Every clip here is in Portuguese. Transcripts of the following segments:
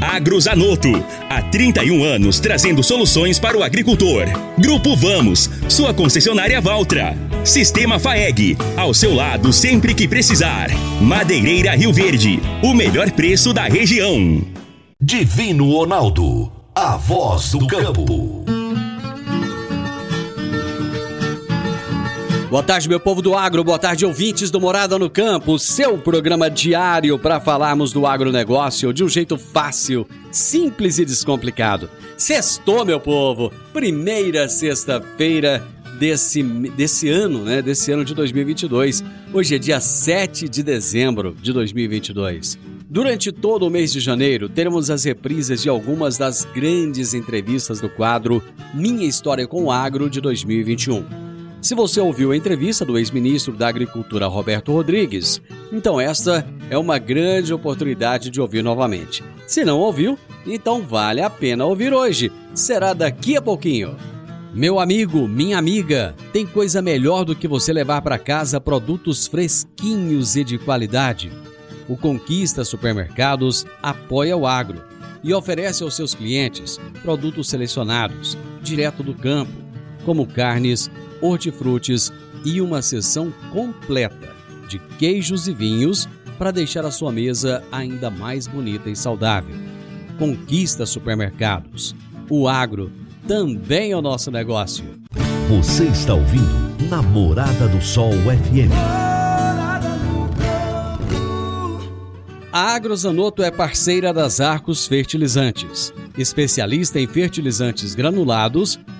Agrozanoto, há 31 anos trazendo soluções para o agricultor. Grupo Vamos, sua concessionária Valtra. Sistema FAEG, ao seu lado sempre que precisar. Madeireira Rio Verde, o melhor preço da região. Divino Ronaldo, a voz do campo. Boa tarde, meu povo do agro, boa tarde, ouvintes do Morada no Campo, seu programa diário para falarmos do agronegócio de um jeito fácil, simples e descomplicado. Sextou, meu povo, primeira sexta-feira desse, desse ano, né? Desse ano de 2022. Hoje é dia 7 de dezembro de 2022. Durante todo o mês de janeiro, teremos as reprises de algumas das grandes entrevistas do quadro Minha História com o Agro de 2021. Se você ouviu a entrevista do ex-ministro da Agricultura Roberto Rodrigues, então esta é uma grande oportunidade de ouvir novamente. Se não ouviu, então vale a pena ouvir hoje. Será daqui a pouquinho. Meu amigo, minha amiga, tem coisa melhor do que você levar para casa produtos fresquinhos e de qualidade. O Conquista Supermercados apoia o agro e oferece aos seus clientes produtos selecionados, direto do campo, como carnes, hortifrutis e uma seção completa de queijos e vinhos para deixar a sua mesa ainda mais bonita e saudável. Conquista supermercados. O agro também é o nosso negócio. Você está ouvindo Namorada do Sol FM. A Agrozanoto é parceira das Arcos Fertilizantes, especialista em fertilizantes granulados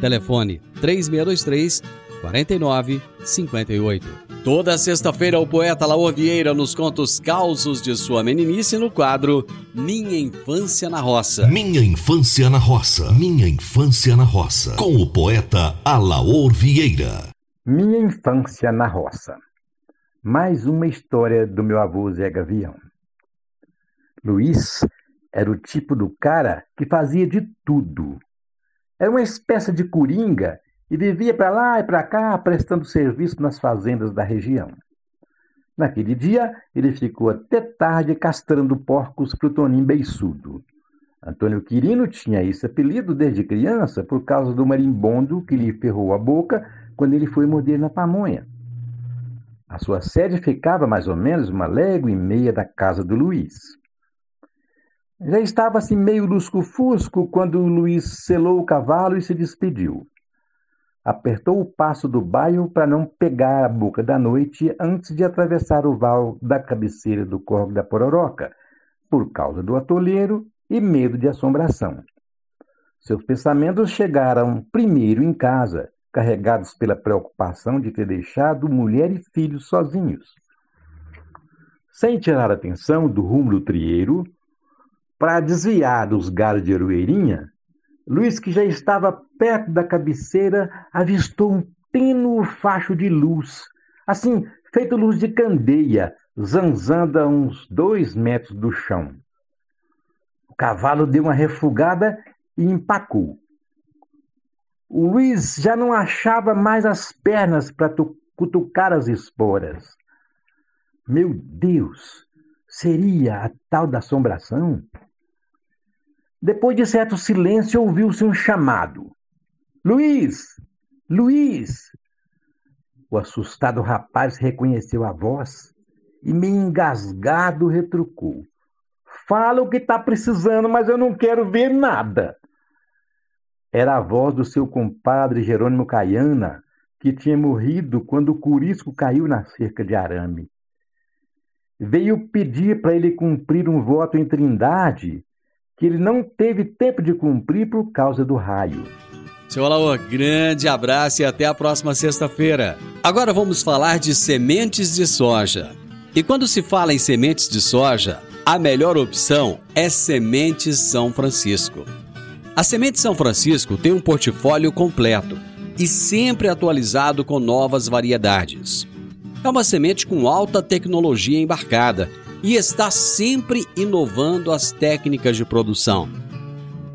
telefone 3623 4958. Toda sexta-feira, o poeta Laor Vieira nos conta os causos de sua meninice no quadro Minha Infância na Roça. Minha Infância na Roça. Minha Infância na Roça. Com o poeta Alaor Vieira. Minha Infância na Roça. Mais uma história do meu avô Zé Gavião. Luiz era o tipo do cara que fazia de tudo. Era uma espécie de coringa e vivia para lá e para cá prestando serviço nas fazendas da região. Naquele dia, ele ficou até tarde castrando porcos para o Toninho Beiçudo. Antônio Quirino tinha esse apelido desde criança por causa do marimbondo que lhe ferrou a boca quando ele foi morder na pamonha. A sua sede ficava mais ou menos uma légua e meia da casa do Luiz. Já estava assim meio lusco-fusco quando Luiz selou o cavalo e se despediu. Apertou o passo do bairro para não pegar a boca da noite antes de atravessar o val da cabeceira do Corvo da Pororoca, por causa do atolheiro e medo de assombração. Seus pensamentos chegaram primeiro em casa, carregados pela preocupação de ter deixado mulher e filhos sozinhos. Sem tirar atenção do rumo do trieiro, para desviar dos galhos de aroeirinha, Luiz, que já estava perto da cabeceira, avistou um tênue facho de luz, assim, feito luz de candeia, zanzando a uns dois metros do chão. O cavalo deu uma refugada e empacou. O Luiz já não achava mais as pernas para cutucar as esporas. Meu Deus, seria a tal da assombração? Depois de certo silêncio, ouviu-se um chamado. Luiz! Luiz! O assustado rapaz reconheceu a voz e, meio engasgado, retrucou. Fala o que está precisando, mas eu não quero ver nada. Era a voz do seu compadre Jerônimo Caiana, que tinha morrido quando o curisco caiu na cerca de arame. Veio pedir para ele cumprir um voto em Trindade que ele não teve tempo de cumprir por causa do raio. Seu Alaô, grande abraço e até a próxima sexta-feira. Agora vamos falar de sementes de soja. E quando se fala em sementes de soja, a melhor opção é Sementes São Francisco. A Semente São Francisco tem um portfólio completo e sempre atualizado com novas variedades. É uma semente com alta tecnologia embarcada e está sempre inovando as técnicas de produção.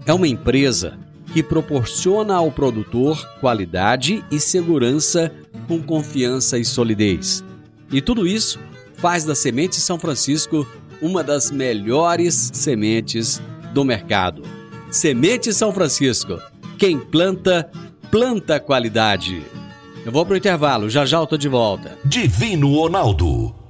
É uma empresa que proporciona ao produtor qualidade e segurança com confiança e solidez. E tudo isso faz da Semente São Francisco uma das melhores sementes do mercado. Semente São Francisco. Quem planta, planta qualidade. Eu vou pro intervalo, já já eu tô de volta. Divino Ronaldo,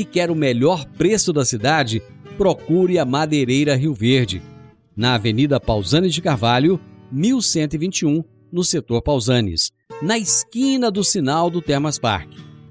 e quer o melhor preço da cidade, procure a Madeireira Rio Verde, na Avenida Pausanes de Carvalho, 1121, no setor Pausanes, na esquina do sinal do Termas Park.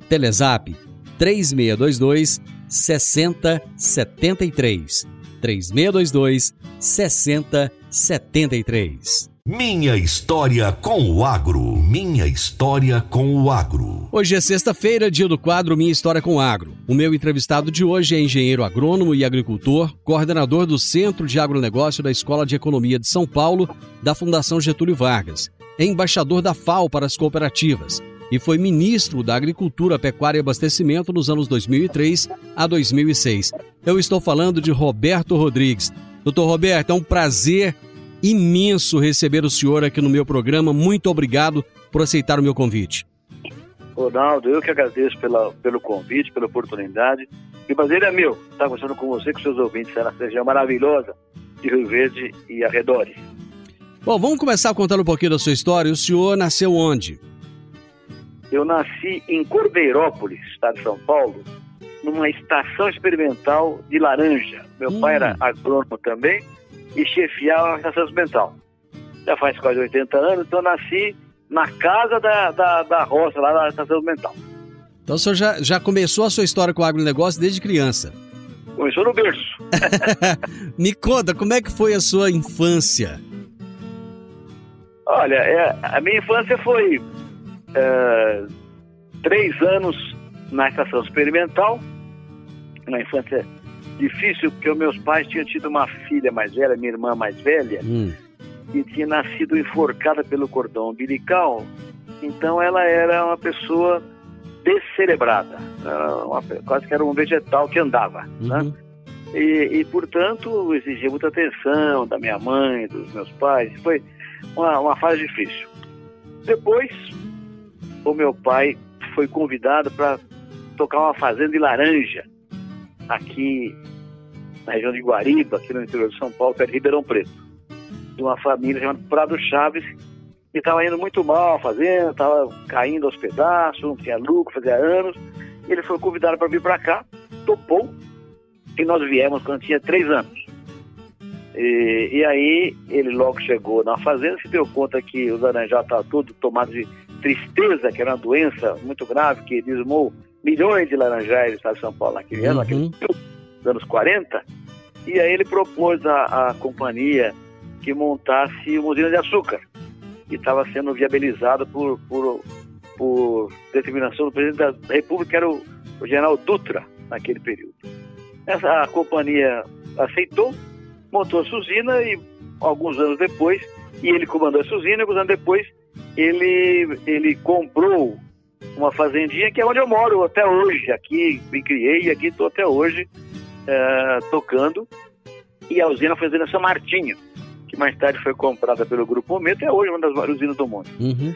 Telezap 3622 6073. 3622 6073. Minha história com o agro. Minha história com o agro. Hoje é sexta-feira, dia do quadro Minha História com o Agro. O meu entrevistado de hoje é engenheiro agrônomo e agricultor, coordenador do Centro de Agronegócio da Escola de Economia de São Paulo, da Fundação Getúlio Vargas. É embaixador da FAO para as cooperativas e foi ministro da Agricultura, Pecuária e Abastecimento nos anos 2003 a 2006. Eu estou falando de Roberto Rodrigues. Doutor Roberto, é um prazer imenso receber o senhor aqui no meu programa. Muito obrigado por aceitar o meu convite. Ronaldo, eu que agradeço pela, pelo convite, pela oportunidade. E o prazer é meu estar conversando com você, com seus ouvintes nessa região maravilhosa de Rio Verde e arredores. Bom, vamos começar contando um pouquinho da sua história. O senhor nasceu onde? Eu nasci em Cordeirópolis, estado de São Paulo, numa estação experimental de laranja. Meu hum. pai era agrônomo também e chefiava a estação experimental. Já faz quase 80 anos, então nasci na casa da, da, da roça, lá na estação experimental. Então o senhor já, já começou a sua história com o agronegócio desde criança? Começou no berço. Me conta, como é que foi a sua infância? Olha, é, a minha infância foi é, três anos na estação experimental, uma infância difícil, porque meus pais tinham tido uma filha mais velha, minha irmã mais velha, hum. que tinha nascido enforcada pelo cordão umbilical. Então ela era uma pessoa descerebrada, uma, quase que era um vegetal que andava, né? uhum. né? E, e, portanto, exigia muita atenção da minha mãe, dos meus pais. Foi uma, uma fase difícil. Depois, o meu pai foi convidado para tocar uma fazenda de laranja aqui na região de Guariba, aqui no interior de São Paulo, perto de Ribeirão Preto, de uma família chamada Prado Chaves, que estava indo muito mal a fazenda, estava caindo aos pedaços, não tinha lucro, fazia anos. Ele foi convidado para vir para cá, topou, e nós viemos quando tinha três anos. E, e, aí ele logo chegou na fazenda, se deu conta que o laranjal estava todo tomado de tristeza, que era uma doença muito grave que dizimou milhões de laranjais no estado de São Paulo naquele ano, naquele anos 40. E aí ele propôs à, à companhia que montasse uma usina de açúcar, que estava sendo viabilizado por, por por determinação do presidente da República, que era o, o general Dutra, naquele período. Essa a companhia aceitou, montou essa usina e alguns anos depois, e ele comandou essa usina, e alguns anos depois ele, ele comprou uma fazendinha que é onde eu moro até hoje. Aqui me criei e aqui estou até hoje é, tocando. E a usina foi a usina São Martinho, que mais tarde foi comprada pelo Grupo Momento e é hoje uma das maiores usinas do mundo. Uhum.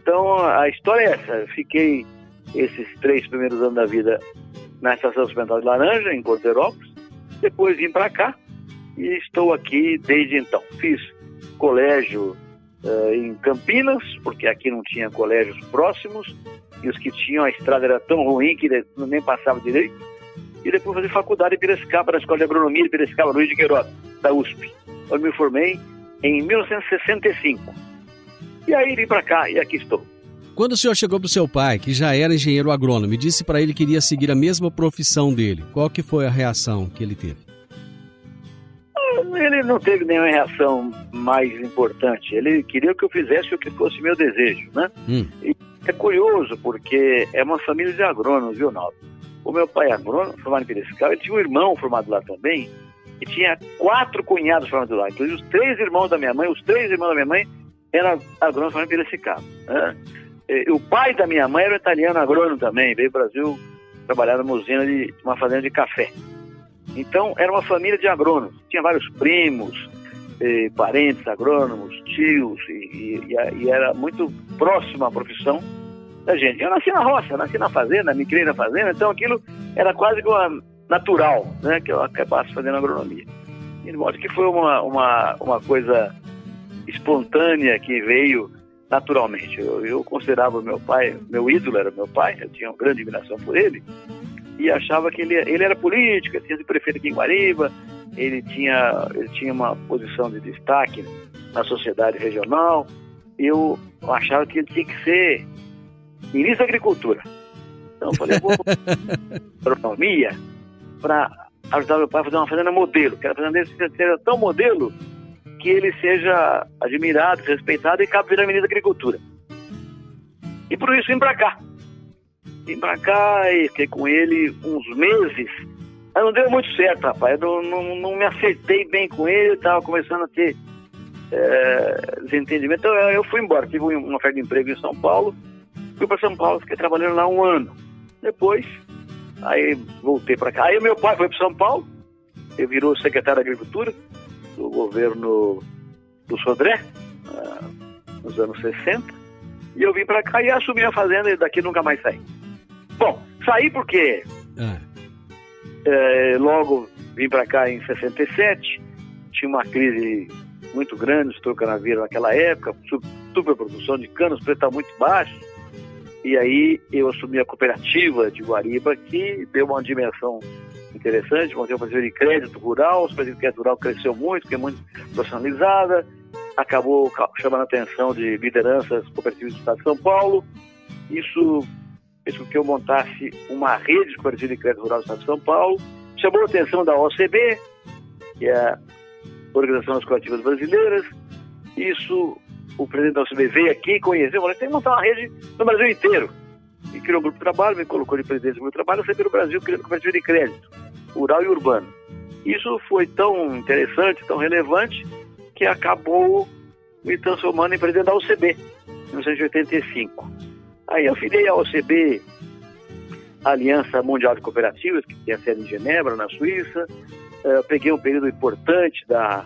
Então a história é essa. Eu fiquei esses três primeiros anos da vida na Estação Experimental de Laranja, em Corteirópolis. Depois vim para cá e estou aqui desde então. Fiz colégio uh, em Campinas, porque aqui não tinha colégios próximos, e os que tinham a estrada era tão ruim que nem passava direito. E depois fazer faculdade em Piracicaba, na Escola de Agronomia de Piracicaba, Luiz de Queiroz, da USP. Eu me formei em 1965. E aí vim para cá e aqui estou. Quando o senhor chegou para o seu pai, que já era engenheiro agrônomo, e disse para ele que iria seguir a mesma profissão dele, qual que foi a reação que ele teve? Ele não teve nenhuma reação mais importante. Ele queria que eu fizesse o que fosse meu desejo, né? Hum. E é curioso, porque é uma família de agrônomos, viu, Naldo? O meu pai é agrônomo, formado em Piracicaba, ele tinha um irmão formado lá também, e tinha quatro cunhados formados lá. Inclusive, os três irmãos da minha mãe, os três irmãos da minha mãe eram agrônomos formados em Piracicaba. Né? E, o pai da minha mãe era um italiano agrônomo também, veio ao Brasil trabalhar numa usina de uma fazenda de café. Então, era uma família de agrônomos. Tinha vários primos, eh, parentes agrônomos, tios, e, e, e, era muito próxima à profissão da gente. Eu nasci na roça, nasci na fazenda, me criei na fazenda, então aquilo era quase uma natural, né, que eu acabasse fazendo agronomia. De modo que foi uma, uma, uma coisa espontânea que veio naturalmente. Eu, eu considerava meu pai, meu ídolo era meu pai, eu tinha uma grande admiração por ele, e achava que ele, ele era político, ele tinha sido prefeito aqui em Guariba, ele tinha, ele tinha uma posição de destaque na sociedade regional. Eu achava que ele tinha que ser ministro da Agricultura. Então eu falei, vou agronomia para ajudar meu pai a fazer uma fazenda modelo. Que a fazenda dele seja tão modelo que ele seja admirado, respeitado e cabe virar ministro da Agricultura. E por isso vim para cá. Vim para cá e fiquei com ele uns meses mas não deu muito certo, rapaz. Eu não, não, não me acertei bem com ele, estava começando a ter é, desentendimento. Então eu fui embora, tive uma oferta de emprego em São Paulo, fui para São Paulo, fiquei trabalhando lá um ano. Depois, aí voltei para cá. Aí meu pai foi para São Paulo, ele virou secretário da Agricultura do governo do Sodré, ah, nos anos 60, e eu vim para cá e assumi a fazenda e daqui nunca mais saí. Bom, saí porque... Ah é, logo vim para cá em 67, tinha uma crise muito grande, estou canaveiro naquela época, superprodução de canos, preço estava muito baixo. E aí eu assumi a cooperativa de Guariba, que deu uma dimensão interessante, montei uma de crédito rural, o de crédito rural cresceu muito, porque é muito profissionalizada, acabou chamando a atenção de lideranças cooperativas do Estado de São Paulo. Isso fez com que eu montasse uma rede de cooperativa de crédito rural do Estado de São Paulo. Chamou a atenção da OCB, que é a Organização das Cooperativas Brasileiras. Isso, o presidente da OCB veio aqui, conheceu, falou, tem que montar uma rede no Brasil inteiro. E criou um grupo de trabalho, me colocou de presidente do grupo de trabalho, eu pelo Brasil criando cooperativa de crédito, rural e urbano. Isso foi tão interessante, tão relevante, que acabou me transformando em presidente da OCB, em 1985. Aí eu filiei a OCB, Aliança Mundial de Cooperativas, que tem a sede em Genebra, na Suíça. Uh, peguei um período importante da,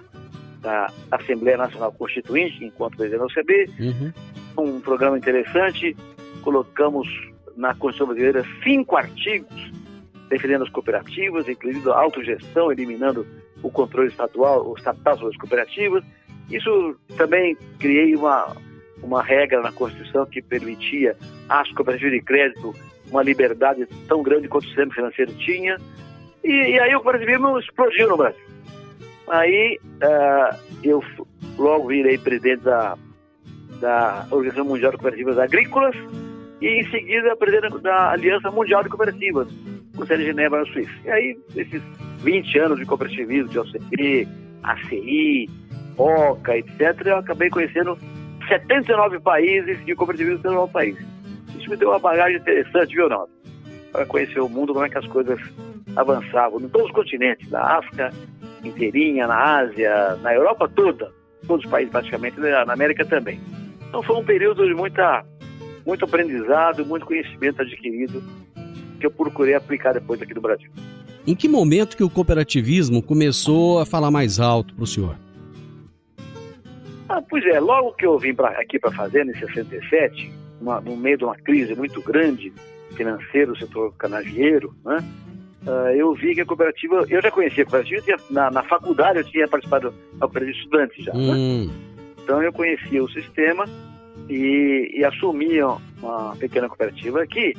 da Assembleia Nacional Constituinte, enquanto presidente da OCB. Uhum. Um programa interessante. Colocamos na Constituição Brasileira cinco artigos defendendo as cooperativas, incluindo a autogestão, eliminando o controle estadual, o estatal sobre as cooperativas. Isso também criei uma, uma regra na Constituição que permitia às cooperativas de crédito uma liberdade tão grande quanto o sistema financeiro tinha. E, e aí o cooperativismo explodiu no Brasil. Aí uh, eu logo virei presidente da, da Organização Mundial de Cooperativas Agrícolas e em seguida presidente da Aliança Mundial de Cooperativas, com sede de Genebra, na Suíça. E aí, esses 20 anos de cooperativismo, de OCP, ACI, OCA, etc., eu acabei conhecendo 79 países de cooperativismo pelo país. Isso me deu uma bagagem interessante, viu, Ronaldo? Para conhecer o mundo, como é que as coisas avançavam em todos os continentes, na África inteirinha, na Ásia, na Europa toda, todos os países praticamente, na América também. Então foi um período de muita, muito aprendizado, muito conhecimento adquirido que eu procurei aplicar depois aqui no Brasil. Em que momento que o cooperativismo começou a falar mais alto para o senhor? Ah, pois é, logo que eu vim pra, aqui para a Fazenda, em 67, uma, no meio de uma crise muito grande financeira do setor canavieiro, né, uh, eu vi que a cooperativa, eu já conhecia a cooperativa, tinha, na, na, faculdade eu tinha participado da cooperativa de estudantes já, né? hum. né? Então eu conhecia o sistema e, e assumi uma pequena cooperativa aqui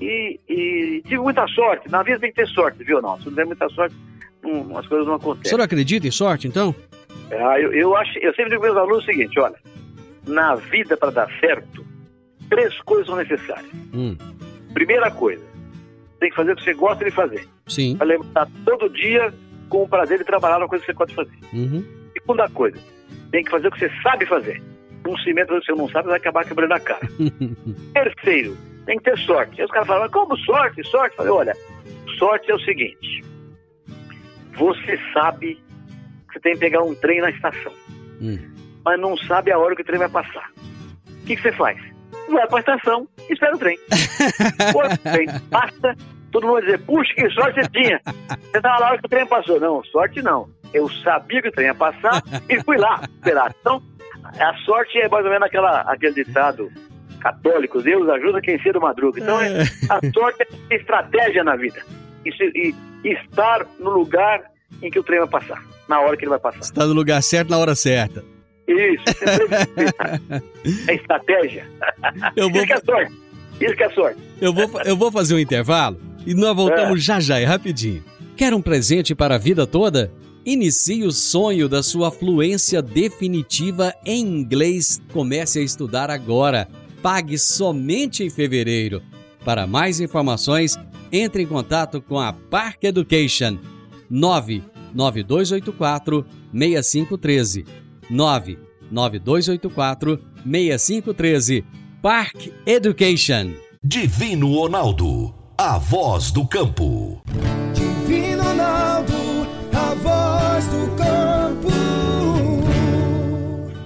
e, e, tive muita sorte. Na vida tem que ter sorte, viu, não? Se não der muita sorte, hum, as coisas não acontecem. O senhor acredita em sorte, então? É, eu, eu, acho, eu sempre digo para meus alunos o seguinte, olha, na vida para dar certo, três coisas são necessárias. Hum. Primeira coisa, tem que fazer o que você gosta de fazer. Sim. Para levantar todo dia com o prazer de trabalhar na coisa que você pode fazer. Uhum. Segunda coisa, tem que fazer o que você sabe fazer. Um cimento que você não sabe vai acabar quebrando a cara. Terceiro, tem que ter sorte. Aí os caras falam, como sorte? Sorte? Falei, olha, sorte é o seguinte, você sabe que você tem que pegar um trem na estação, hum. mas não sabe a hora que o trem vai passar. O que, que você faz? Vai para a estação e espera o trem. Quando o trem passa, todo mundo vai dizer, puxa, que sorte você tinha. Você estava na hora que o trem passou. Não, sorte não. Eu sabia que o trem ia passar e fui lá esperar. Então, a sorte é mais ou menos aquela, aquele ditado católico, Deus ajuda quem cedo madruga. Então, é, a sorte é estratégia na vida. E, e, estar no lugar em que o trem vai passar, na hora que ele vai passar. Está no lugar certo na hora certa. Isso, é estratégia. Eu vou... Isso que é sorte. Isso que é sorte. Eu vou, eu vou fazer um intervalo e nós voltamos é. já já, é rapidinho. Quer um presente para a vida toda? Inicie o sonho da sua fluência definitiva em inglês. Comece a estudar agora. Pague somente em fevereiro. Para mais informações, entre em contato com a Park Education 99284 6513 99284 6513 Park Education Divino Ronaldo, a voz do campo.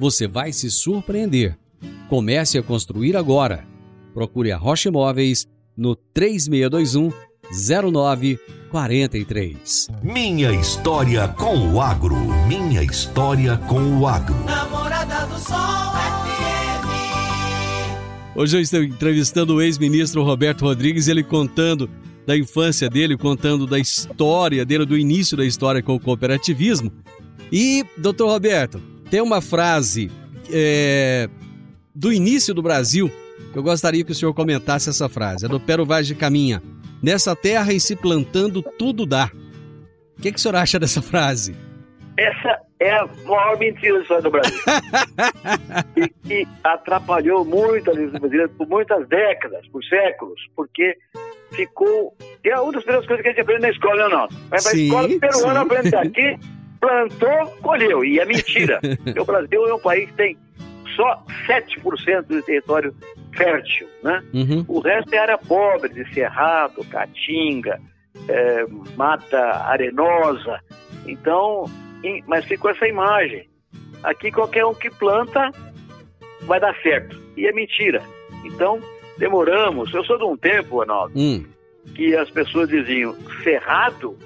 você vai se surpreender. Comece a construir agora. Procure a Rocha Imóveis no 3621 0943. Minha história com o agro. Minha história com o agro. Namorada do Sol FM. Hoje eu estou entrevistando o ex-ministro Roberto Rodrigues, ele contando da infância dele, contando da história dele, do início da história com o cooperativismo. E, doutor Roberto, tem uma frase é, do início do Brasil eu gostaria que o senhor comentasse essa frase. É do Pero Vaz de Caminha. Nessa terra e se plantando, tudo dá. O que, que o senhor acha dessa frase? Essa é a maior mentira da história do Brasil. e que atrapalhou muito a legislação brasileira por muitas décadas, por séculos, porque ficou. E é uma das primeiras coisas que a gente aprende na escola, não. Mas a escola peruana aprende aqui, plantou, colheu. E é mentira. O Brasil é um país que tem só 7% do território fértil, né? Uhum. O resto é área pobre, de cerrado, caatinga, é, mata arenosa. Então, em, mas ficou essa imagem. Aqui qualquer um que planta vai dar certo. E é mentira. Então, demoramos. Eu sou de um tempo, Arnaldo, hum. que as pessoas diziam cerrado,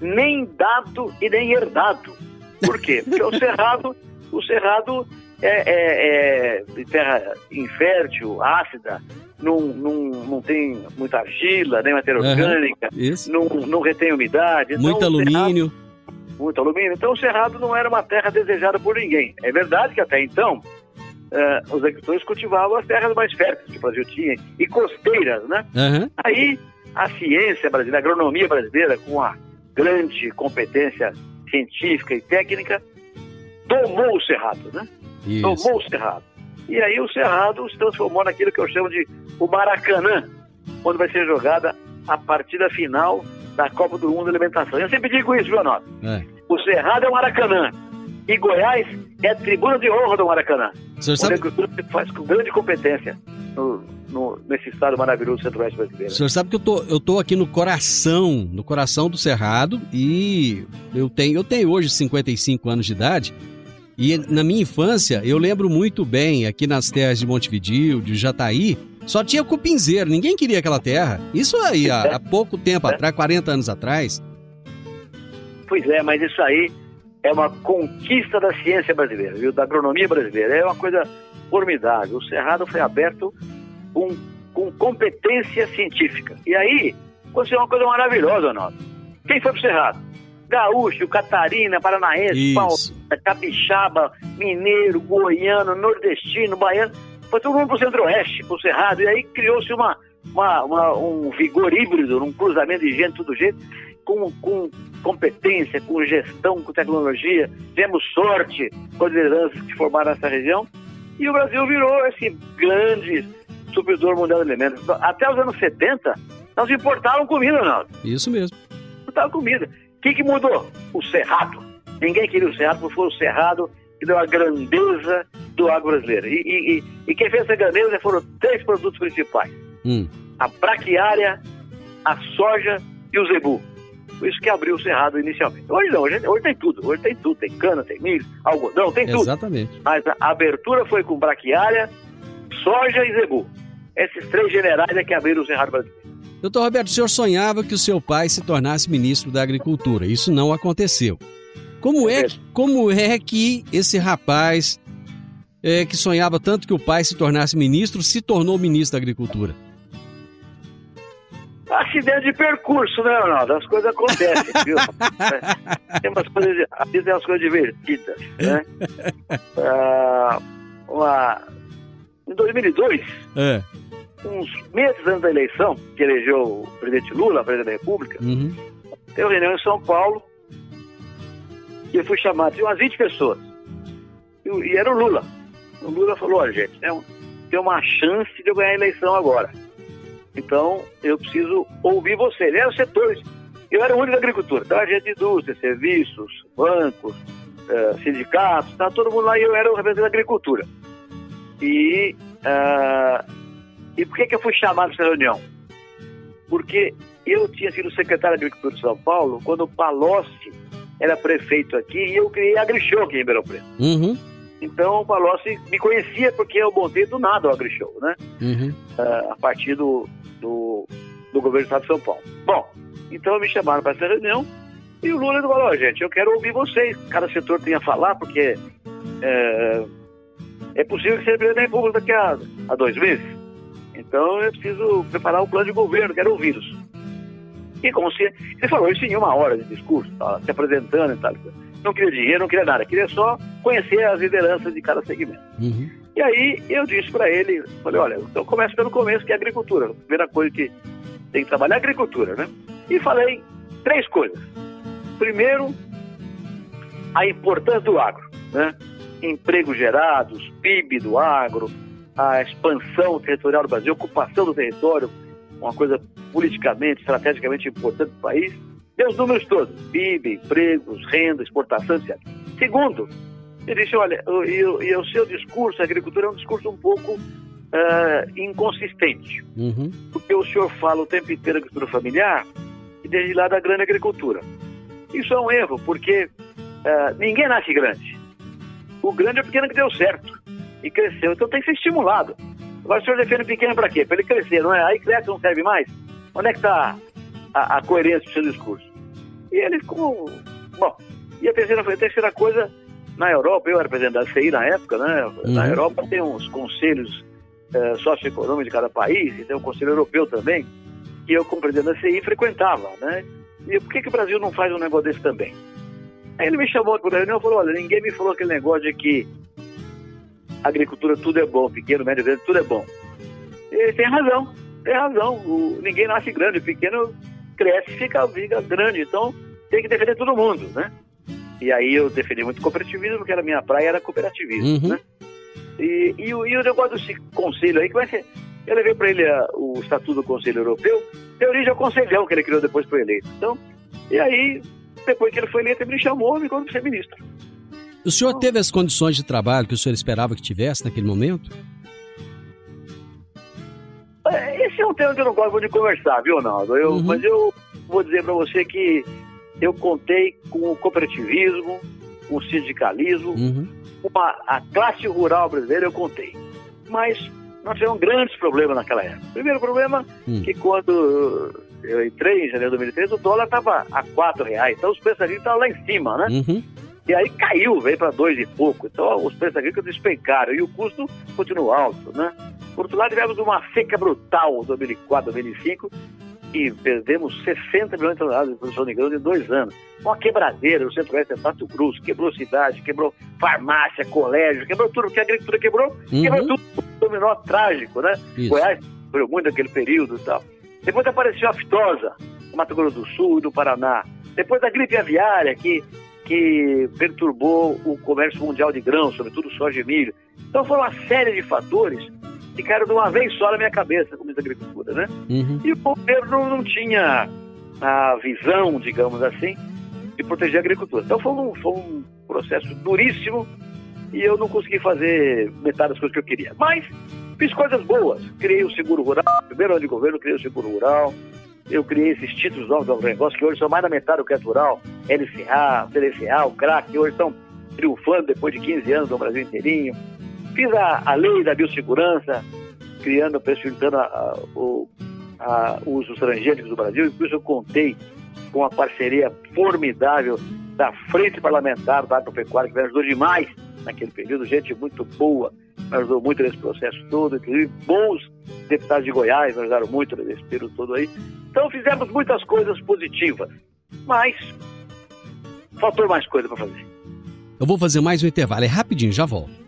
nem dado e nem herdado. Por quê? Porque o cerrado, o cerrado é, é, é terra infértil, ácida, não, não, não tem muita argila, nem matéria Uhum, orgânica, isso. não, não retém umidade. Então, Muito alumínio. Cerrado, muito alumínio. Então o Cerrado não era uma terra desejada por ninguém. É verdade que até então eh, os agricultores cultivavam as terras mais férteis que o Brasil tinha, e costeiras, né? Aham. Aí a ciência brasileira, a agronomia brasileira, com a grande competência científica e técnica, tomou o cerrado, né? Isso. Tomou o cerrado. E aí o cerrado se transformou naquilo que eu chamo de o Maracanã, onde vai ser jogada a partida final da Copa do Mundo de Alimentação. Eu sempre digo isso, viu? É. O Cerrado é o Maracanã. E Goiás é a tribuna de honra do Maracanã. O senhor sabe, se faz com grande competência no, no- nesse estado maravilhoso do centro-oeste brasileiro. o senhor sabe que eu tô, eu tô aqui no coração, no coração do Cerrado e eu tenho, eu tenho hoje 55 anos de idade e na minha infância eu lembro muito bem aqui nas terras de Montevidil, de Jataí, só tinha cupinzeiro, ninguém queria aquela terra. Isso aí há, há pouco tempo atrás, 40 anos atrás. Pois é, mas isso aí é uma conquista da ciência brasileira, viu? Da agronomia brasileira. É uma coisa formidável. O Cerrado foi aberto com, com competência científica. E aí, aconteceu uma coisa maravilhosa, Nossa. Quem foi pro Cerrado? Gaúcho, Catarina, Paranaense. Paulista, Capixaba, Mineiro, Goiano, Nordestino, Baiano. Foi todo mundo pro Centro-Oeste, pro Cerrado. E aí criou-se uma, uma, uma- um vigor híbrido, um cruzamento de gente, tudo jeito, com, com competência, com gestão, com tecnologia. Tivemos sorte com as lideranças que formaram essa região. E o Brasil virou esse grande supridor mundial de alimentos. Até os anos 70, nós importávamos comida, não. Isso mesmo. Importávamos comida. O que, que mudou? O cerrado. Ninguém queria o cerrado, porque foi o cerrado que deu a grandeza do agro brasileiro. E, e- e- e quem fez essa grandeza foram três produtos principais Hum. a braquiária, a soja e o zebu. Por isso que abriu o cerrado inicialmente. Hoje não, hoje, hoje tem tudo. Hoje tem tudo. Tem cana, tem milho, algodão, tem tudo. Exatamente. Mas a abertura foi com braquiária, soja e zebu. Esses três generais é que abriram o cerrado brasileiro. Doutor Roberto, o senhor sonhava que o seu pai se tornasse ministro da Agricultura. Isso não aconteceu. Como é, como é que esse rapaz é, que sonhava tanto que o pai se tornasse ministro se tornou ministro da Agricultura? Acidente de percurso, né, Ronaldo? As coisas acontecem, viu? tem umas coisas, a vida tem umas coisas divertidas, né? Ah, uma- em 2002, É. uns meses antes da eleição, que elegeu o presidente Lula, presidente da República, Uhum. teve uma reunião em São Paulo e eu fui chamado, tinha umas 20 pessoas. E, e era o Lula. O Lula falou, olha gente, tem, um- tem uma chance de eu ganhar a eleição agora. Então, eu preciso ouvir você. Ele era setores. Eu era o único da agricultura. Então, a gente de indústria, serviços, bancos, eh, sindicatos, tá todo mundo lá e eu era o representante da agricultura. E, ah, e por que, que eu fui chamado para essa reunião? Porque eu tinha sido secretário de Agricultura de São Paulo quando o Palocci era prefeito aqui e eu criei a AgriShow aqui em Ribeirão Preto. Uhum. Então o Palocci me conhecia porque eu montei do nada o AgriShow, né? Uhum. Ah, a partir do, do, do governo do Estado de São Paulo. Bom, então me chamaram para essa reunião e o Lula falou, "Ó, gente, eu quero ouvir vocês, cada setor tem a falar, porque é, é possível que seja presidente da República daqui a, a dois meses. Então eu preciso preparar o plano de governo, quero ouvi-los. E como se ele falou isso em uma hora de discurso, tá, se apresentando e tal. Não queria dinheiro, não queria nada, queria só conhecer as lideranças de cada segmento. Uhum. E aí eu disse para ele, falei, olha, então começa pelo começo, que é agricultura. A primeira coisa que tem que trabalhar é agricultura, né? E falei três coisas. Primeiro, a importância do agro, né? Empregos gerados, PIB do agro, a expansão territorial do Brasil, ocupação do território, uma coisa politicamente, estrategicamente importante do país. Deu os números todos, PIB, empregos, renda, exportação, etc. Segundo, ele disse, olha, o- e, o- seu discurso, a agricultura é um discurso um pouco ah, inconsistente, Uhum. porque o senhor fala o tempo inteiro agricultura familiar e desde lá da grande agricultura. Isso é um erro, porque ah, ninguém nasce grande. O grande é o pequeno que deu certo e cresceu, então tem que ser estimulado. Agora o senhor defende o pequeno para quê? Para ele crescer, não é? Aí cresce não serve mais? Onde é que está a, a coerência do seu discurso? E ele ficou... Bom, e a terceira, a terceira coisa, na Europa, eu era presidente da CI na época, né? Na Uhum. Europa tem uns conselhos eh, socioeconômicos de cada país, e tem um conselho europeu também, que eu, como presidente da CI, frequentava, né? E por que, que o Brasil não faz um negócio desse também? Aí ele me chamou para a reunião e falou, olha, ninguém me falou aquele negócio de que agricultura tudo é bom, pequeno, médio, grande, tudo é bom. Ele tem razão, tem razão. O, ninguém nasce grande, o pequeno cresce e fica, fica grande. Então tem que defender todo mundo, né? E aí eu defendi muito cooperativismo, porque a minha praia era cooperativismo, Uhum. né? E, e, o- e o negócio desse conselho aí, que vai ser. Eu levei para ele a- o Estatuto do Conselho Europeu, deu origem ao conselhão que ele criou depois que foi eleito. Então, e aí, depois que ele foi eleito, ele me chamou e me colocou para ser ministro. O senhor teve as condições de trabalho que o senhor esperava que tivesse naquele momento? É, Esse é um tema que eu não gosto de conversar, viu, Ronaldo? Eu, Uhum. Mas eu vou dizer para você que eu contei com o cooperativismo, com o sindicalismo, Uhum. com a, classe rural brasileira, eu contei. Mas nós tivemos grandes problemas naquela época. Primeiro problema Hum. que quando eu entrei em janeiro de 2013, o dólar estava a quatro reais. Então os preços agrícolas estavam lá em cima, né? Uhum. E aí caiu, veio para dois e pouco. Então os preços agrícolas despencaram e o custo continuou alto, né? Por outro lado, tivemos uma seca brutal em 2004, 2005 e perdemos 60 milhões de toneladas de produção de grãos em dois anos. Uma quebradeira no centro-oeste de Mato Grosso, quebrou cidade, quebrou farmácia, colégio, quebrou tudo, porque a agricultura quebrou, quebrou Uhum. tudo. Dominó trágico, né? Isso. Goiás sofreu muito naquele período e tal. Depois apareceu a aftosa, no Mato Grosso do Sul e do Paraná. Depois da gripe aviária, que, que perturbou o comércio mundial de grãos, sobretudo soja e milho. Então foram uma série de fatores que caíram de uma vez só na minha cabeça, como diz a agricultura, né? Uhum. E o governo não tinha a visão, digamos assim, de proteger a agricultura. Então foi um, foi um processo duríssimo e eu não consegui fazer metade das coisas que eu queria. Mas fiz coisas boas. Criei o seguro rural, primeiro ano de governo, criei o seguro rural. Eu criei esses títulos novos do agronegócio, que hoje são mais da metade do que é natural. LCA, CDCA, o CRAC, que hoje estão triunfando depois de 15 anos no Brasil inteirinho. Fiz a, a lei da biossegurança, criando, precificando o, uso dos transgênicos do Brasil. Inclusive eu contei com a parceria formidável da Frente Parlamentar da Agropecuária, que me ajudou demais naquele período, gente muito boa, me ajudou muito nesse processo todo, inclusive bons deputados de Goiás me ajudaram muito nesse período todo aí. Então fizemos muitas coisas positivas, mas faltou mais coisa para fazer. Eu vou fazer mais um intervalo, é rapidinho, já volto.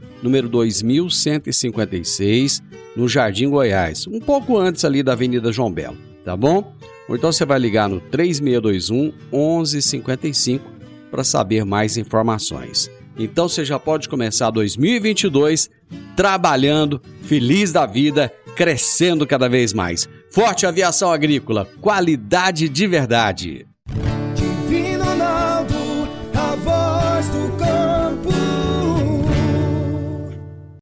número 2156, no Jardim Goiás, um pouco antes ali da Avenida João Belo, tá bom? Ou então você vai ligar no 3621 1155 para saber mais informações. Então você já pode começar 2022 trabalhando, feliz da vida, crescendo cada vez mais. Forte Aviação Agrícola, qualidade de verdade.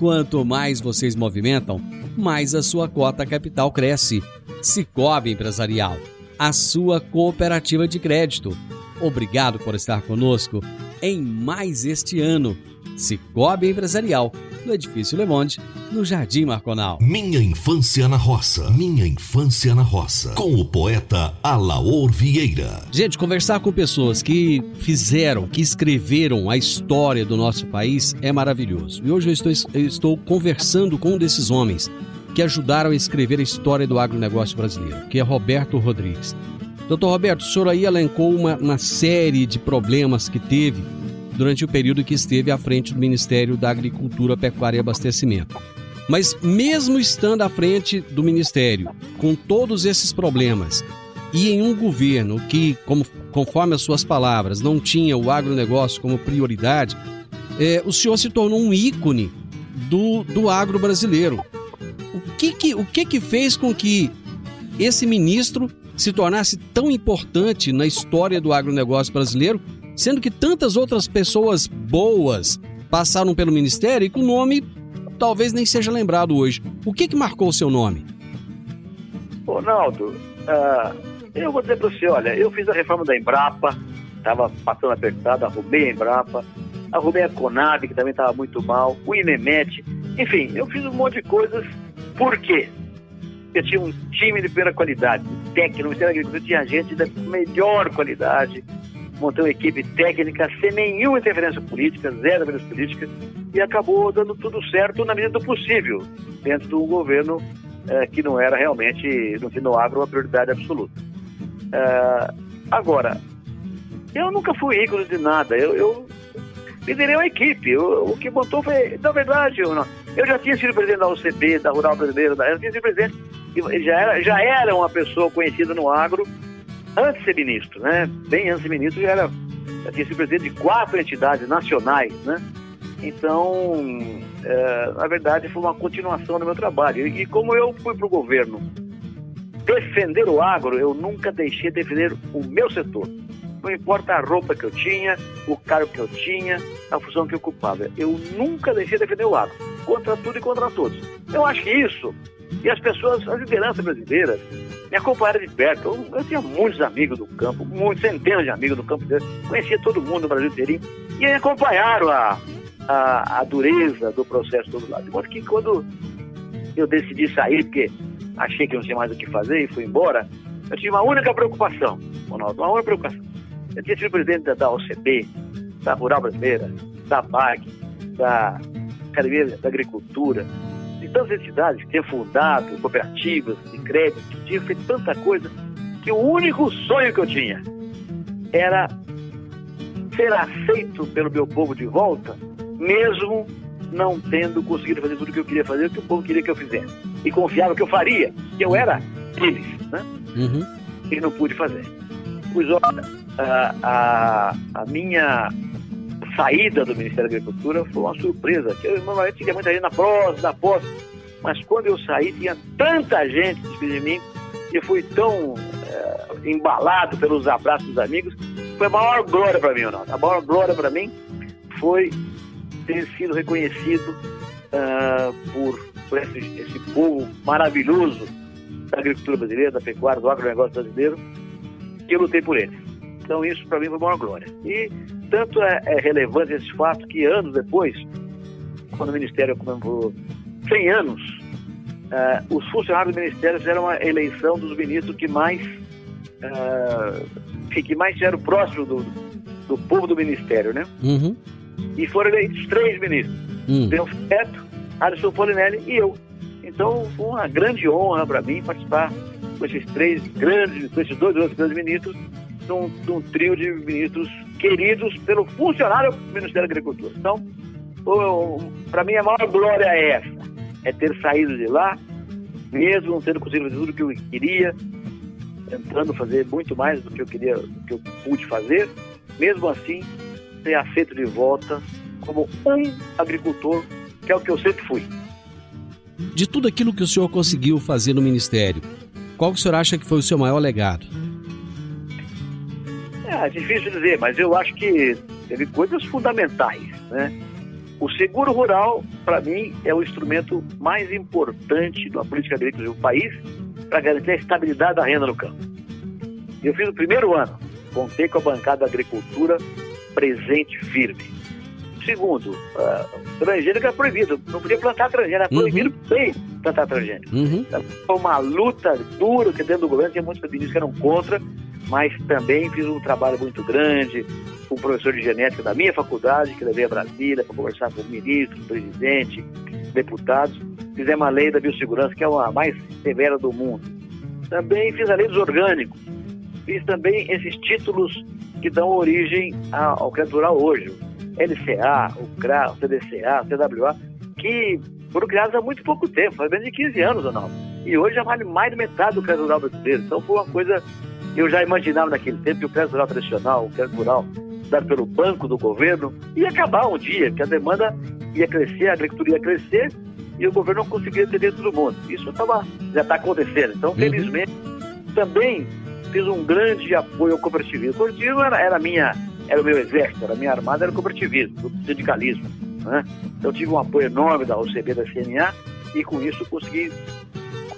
quanto mais vocês movimentam, mais a sua cota capital cresce. Cicobi Empresarial, a sua cooperativa de crédito. Obrigado por estar conosco em mais este ano. Cicobi Empresarial, no Edifício Le Monde, no Jardim Marconal. Minha infância na roça. Minha infância na roça. Com o poeta Alaor Vieira. Gente, conversar com pessoas que fizeram, que escreveram a história do nosso país é maravilhoso. E hoje eu estou, eu estou conversando com um desses homens que ajudaram a escrever a história do agronegócio brasileiro, que é Roberto Rodrigues. Doutor Roberto, o senhor aí elencou uma, uma série de problemas que teve durante o período que esteve à frente do Ministério da Agricultura, Pecuária e Abastecimento. Mas mesmo estando à frente do Ministério, com todos esses problemas, e em um governo que, como, conforme as suas palavras, não tinha o agronegócio como prioridade, é, o senhor se tornou um ícone do, do agro brasileiro. que que, o que que fez com que esse ministro se tornasse tão importante na história do agronegócio brasileiro, sendo que tantas outras pessoas boas passaram pelo ministério e com o nome talvez nem seja lembrado hoje. O que que marcou o seu nome? Ronaldo, uh, eu vou dizer para você, olha, eu fiz a reforma da Embrapa, estava passando apertado, arrumei a Embrapa, arrumei a Conab, que também estava muito mal, o INEMET, enfim, eu fiz um monte de coisas. Por quê? Eu tinha um time de primeira qualidade, técnico, Agricultura tinha gente da melhor qualidade, montei uma equipe técnica sem nenhuma interferência política, zero interferência política, e acabou dando tudo certo na medida do possível, dentro de um governo eh, que não era realmente, no fim do agro, uma prioridade absoluta. Eh, agora, eu nunca fui ícone de nada, eu, eu liderei uma equipe, eu, o que montou foi, na verdade, eu, não, eu já tinha sido presidente da UCB, da Rural Brasileira, eu já tinha sido presidente, já era, já era uma pessoa conhecida no agro, antes de ser ministro, né? Bem antes de ser ministro, já, era, tinha sido presidente de quatro entidades nacionais, né? Então, é, na verdade, foi uma continuação do meu trabalho. E, e como eu fui para o governo defender o agro, eu nunca deixei de defender o meu setor. Não importa a roupa que eu tinha, o cargo que eu tinha, a função que eu ocupava. Eu nunca deixei de defender o agro, contra tudo e contra todos. Eu acho que isso, e as pessoas, as lideranças brasileiras, me acompanharam de perto. Eu, eu tinha muitos amigos do campo, muitos, centenas de amigos do campo, conhecia todo mundo no Brasil inteirinho, e acompanharam a, a, a dureza do processo todo lado. De modo que quando eu decidi sair, porque achei que não tinha mais o que fazer e fui embora, eu tinha uma única preocupação, Ronaldo, uma única preocupação. Eu tinha sido presidente da, da OCB, da Rural Brasileira, da BAG, da Academia da Agricultura, de tantas entidades que tinham fundado, cooperativas de crédito, que tinham feito tanta coisa, que o único sonho que eu tinha era ser aceito pelo meu povo de volta mesmo não tendo conseguido fazer tudo o que eu queria fazer, o que o povo queria que eu fizesse. E confiava que eu faria, que eu era eles, né? Uhum. E não pude fazer. Pois olha, a, a, minha saída do Ministério da Agricultura foi uma surpresa. Eu normalmente tinha muita gente na próxima, na pós, mas quando eu saí tinha tanta gente de mim e fui tão é, embalado pelos abraços dos amigos. Foi a maior glória para mim, não. A maior glória para mim foi ter sido reconhecido uh, por, por esse, esse povo maravilhoso da agricultura brasileira, da pecuária, do agronegócio brasileiro, que eu lutei por eles. Então isso para mim foi uma glória. E tanto é, é, relevante esse fato que anos depois, quando o Ministério comemorou 100 anos, uh, os funcionários do Ministério fizeram uma eleição dos ministros que mais uh, que, mais eram próximos do, do povo do Ministério, né? Uhum e foram eleitos três ministros. Hum. Delfo Neto, Alisson Polinelli e eu. Então foi uma grande honra para mim participar com esses três grandes, com esses dois outros grandes ministros, de um, de um trio de ministros queridos pelo funcionário do Ministério da Agricultura. Então, para mim a maior glória é essa, é ter saído de lá, mesmo não tendo conseguido tudo o que eu queria, tentando fazer muito mais do que eu queria, do que eu pude fazer, mesmo assim ser aceito de volta como um agricultor, que é o que eu sempre fui. De tudo aquilo que o senhor conseguiu fazer no Ministério, qual que o senhor acha que foi o seu maior legado? É, difícil dizer, mas eu acho que teve coisas fundamentais, né? O seguro rural, para mim, é o instrumento mais importante da política agrícola do país para garantir a estabilidade da renda no campo. Eu fiz o primeiro ano, contei com a bancada da agricultura presente firme. Segundo, uh, transgênico é proibido, não podia plantar transgênico, era uhum. proibido uhum. plantar transgênico. Uhum. Foi uma luta dura que dentro do governo tinha muitos ministros que eram contra, mas também fiz um trabalho muito grande com o professor de genética da minha faculdade, que levei a Brasília para conversar com o ministro, presidente, deputados. Fizemos a lei da biossegurança, que é a mais severa do mundo. Também fiz a lei dos orgânicos. Fiz também esses títulos que dão origem ao crédito rural hoje. LCA, o CRA, o CDCA, o CWA, que foram criados há muito pouco tempo, faz menos de 15 anos não. E hoje já vale mais de metade do crédito brasileiro. Então foi uma coisa eu já imaginava naquele tempo que o crédito rural tradicional, o crédito rural dado pelo banco do governo, ia acabar um dia, que a demanda ia crescer, a agricultura ia crescer e o governo não conseguia atender todo mundo. Isso tava, já está acontecendo. Então, felizmente, também fiz um grande apoio ao cooperativismo. O cooperativismo era, era, minha, era o meu exército, era a minha armada, era o cooperativismo, o sindicalismo. Né? Então, tive um apoio enorme da OCB da CNA e, com isso, consegui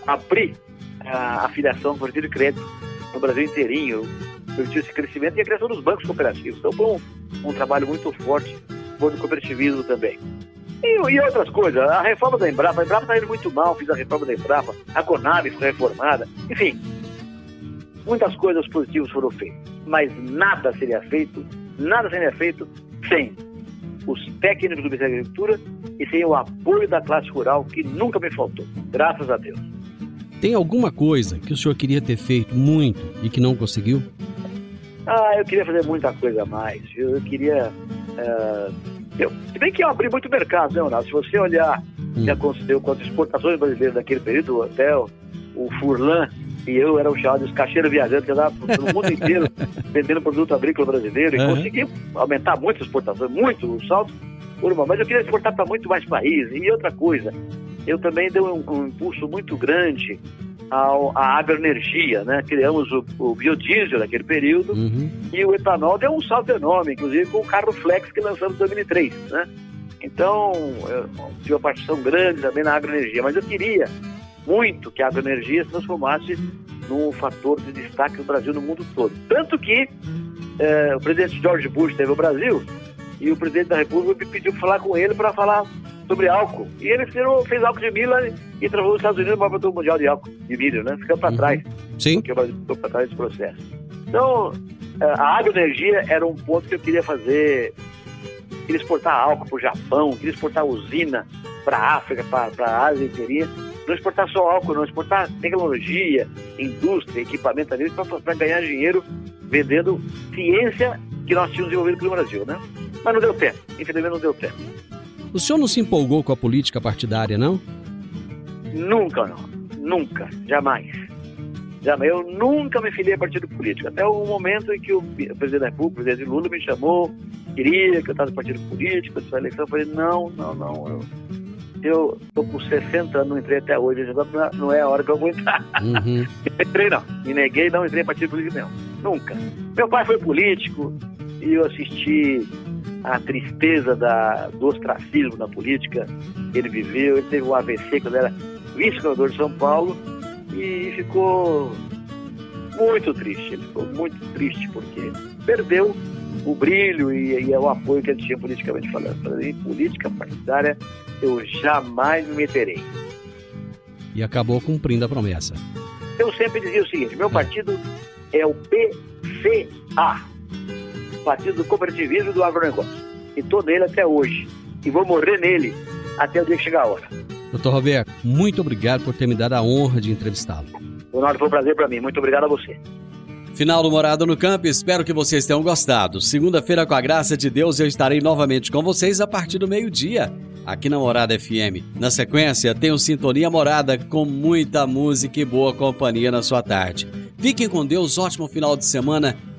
abrir a afiliação do de crédito no Brasil inteirinho, permitiu esse crescimento e a criação dos bancos cooperativos. Então, foi um, um trabalho muito forte do cooperativismo também. E, e, outras coisas, a reforma da Embrapa, a Embrapa está indo muito mal, fiz a reforma da Embrapa, a Conab foi reformada, enfim, muitas coisas positivas foram feitas, mas nada seria feito, nada seria feito sem os técnicos do Ministério da Agricultura e sem o apoio da classe rural, que nunca me faltou, graças a Deus. Tem alguma coisa que o senhor queria ter feito muito e que não conseguiu? Ah, eu queria fazer muita coisa a mais. Eu, queria. Uh, eu, se bem que eu abri muito mercado, né, Ronaldo? Se você olhar hum. que aconteceu com as exportações brasileiras naquele período, até o, o Furlan e eu eram chamados os caixeiros viajantes, que andavam pelo mundo inteiro vendendo produto agrícola brasileiro e uhum. conseguimos aumentar muito as exportações, muito o salto urbano. Mas eu queria exportar para muito mais países. E outra coisa, eu também dei um, um impulso muito grande ao, à agroenergia, né? Criamos o, o biodiesel naquele período uhum. e o etanol deu um salto enorme, inclusive com o carro Flex que lançamos em 2003, né? Então, eu tive uma participação grande também na agroenergia, mas eu queria muito que a agroenergia se transformasse num fator de destaque no Brasil no mundo todo. Tanto que é, o presidente George Bush teve o Brasil e o presidente da República me pediu para falar com ele para falar sobre álcool. E ele fez, álcool de milho e transformou os Estados Unidos maior produtor mundial de álcool de milho, né? Ficou para uhum. trás. Sim. Porque o Brasil ficou para trás desse processo. Então, é, a agroenergia era um ponto que eu queria fazer. Queria exportar álcool para o Japão, queria exportar usina para a África, para a Ásia inteirinha não exportar só álcool, não exportar tecnologia, indústria, equipamento para ganhar dinheiro vendendo ciência que nós tínhamos desenvolvido aqui no Brasil, né? Mas não deu tempo, infelizmente não deu tempo. O senhor não se empolgou com a política partidária, não? Nunca, não. Nunca, jamais. Jamais. Eu nunca me filiei a partido político. Até o momento em que o presidente da República, o presidente Lula, me chamou, queria que eu estava no partido político, essa eleição. Eu falei, não, não, não. Eu eu tô com 60 anos, não entrei até hoje, não é a hora que eu vou entrar. Uhum. entrei não, me neguei, não entrei em partido político não, nunca. Meu pai foi político e eu assisti a tristeza da, do ostracismo na política que ele viveu, ele teve um AVC quando era vice-governador de São Paulo e ficou muito triste, ele ficou muito triste porque perdeu o brilho e, e o apoio que ele tinha politicamente falando. Mim, política partidária eu jamais me meterei. E acabou cumprindo a promessa. Eu sempre dizia o seguinte: meu partido é o PCA Partido do Cooperativismo e do Agronegócio. E estou nele até hoje. E vou morrer nele até o dia que chegar a hora. Doutor Roberto, muito obrigado por ter me dado a honra de entrevistá-lo. Ronaldo, foi um prazer para mim. Muito obrigado a você. Final do Morado no Campo, espero que vocês tenham gostado. Segunda-feira, com a graça de Deus, eu estarei novamente com vocês a partir do meio-dia aqui na Morada FM. Na sequência, tem o Sintonia Morada com muita música e boa companhia na sua tarde. Fiquem com Deus, ótimo final de semana